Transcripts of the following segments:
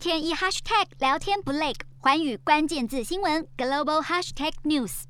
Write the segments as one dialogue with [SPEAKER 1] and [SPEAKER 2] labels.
[SPEAKER 1] 天一 hashtag 聊天不累，寰宇关键字新闻 global hashtag news。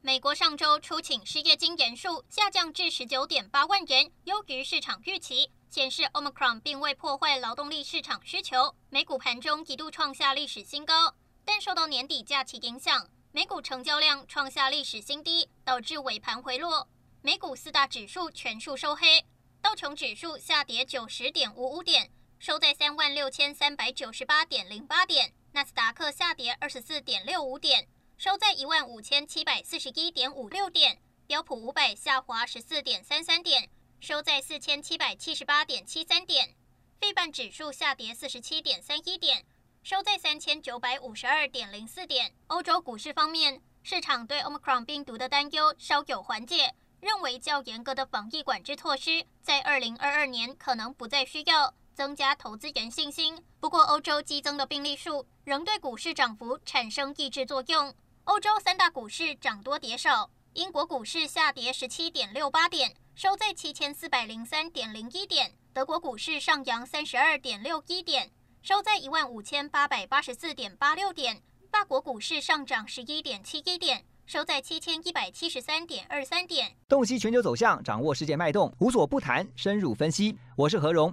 [SPEAKER 2] 美国上周初请失业金人数下降至十九点八万人，优于市场预期，显示 Omicron 并未破坏劳动力市场需求。美股盘中一度创下历史新高，但受到年底假期影响，美股成交量创下历史新低，导致尾盘回落。美股四大指数全数收黑。道琼指数下跌九十点五五点，收在三万六千三百九十八点零八点；纳斯达克下跌二十四点六五点，收在一万五千七百四十一点五六点；标普五百下滑十四点三三点，收在四千七百七十八点七三点；费半指数下跌四十七点三一点，收在三千九百五十二点零四点。欧洲股市方面，市场对 Omicron 病毒的担忧稍有缓解。认为较严格的防疫管制措施在二零二二年可能不再需要，增加投资人信心。不过，欧洲激增的病例数仍对股市涨幅产生抑制作用。欧洲三大股市涨多跌少，英国股市下跌十七点六八点，收在七千四百零三点零一点；德国股市上扬三十二点六一点，收在一万五千八百八十四点八六点；法国股市上涨十一点七一点。收在七千一百七十三点二三点。
[SPEAKER 3] 洞悉全球走向，掌握世界脉动，无所不谈，深入分析。我是何荣，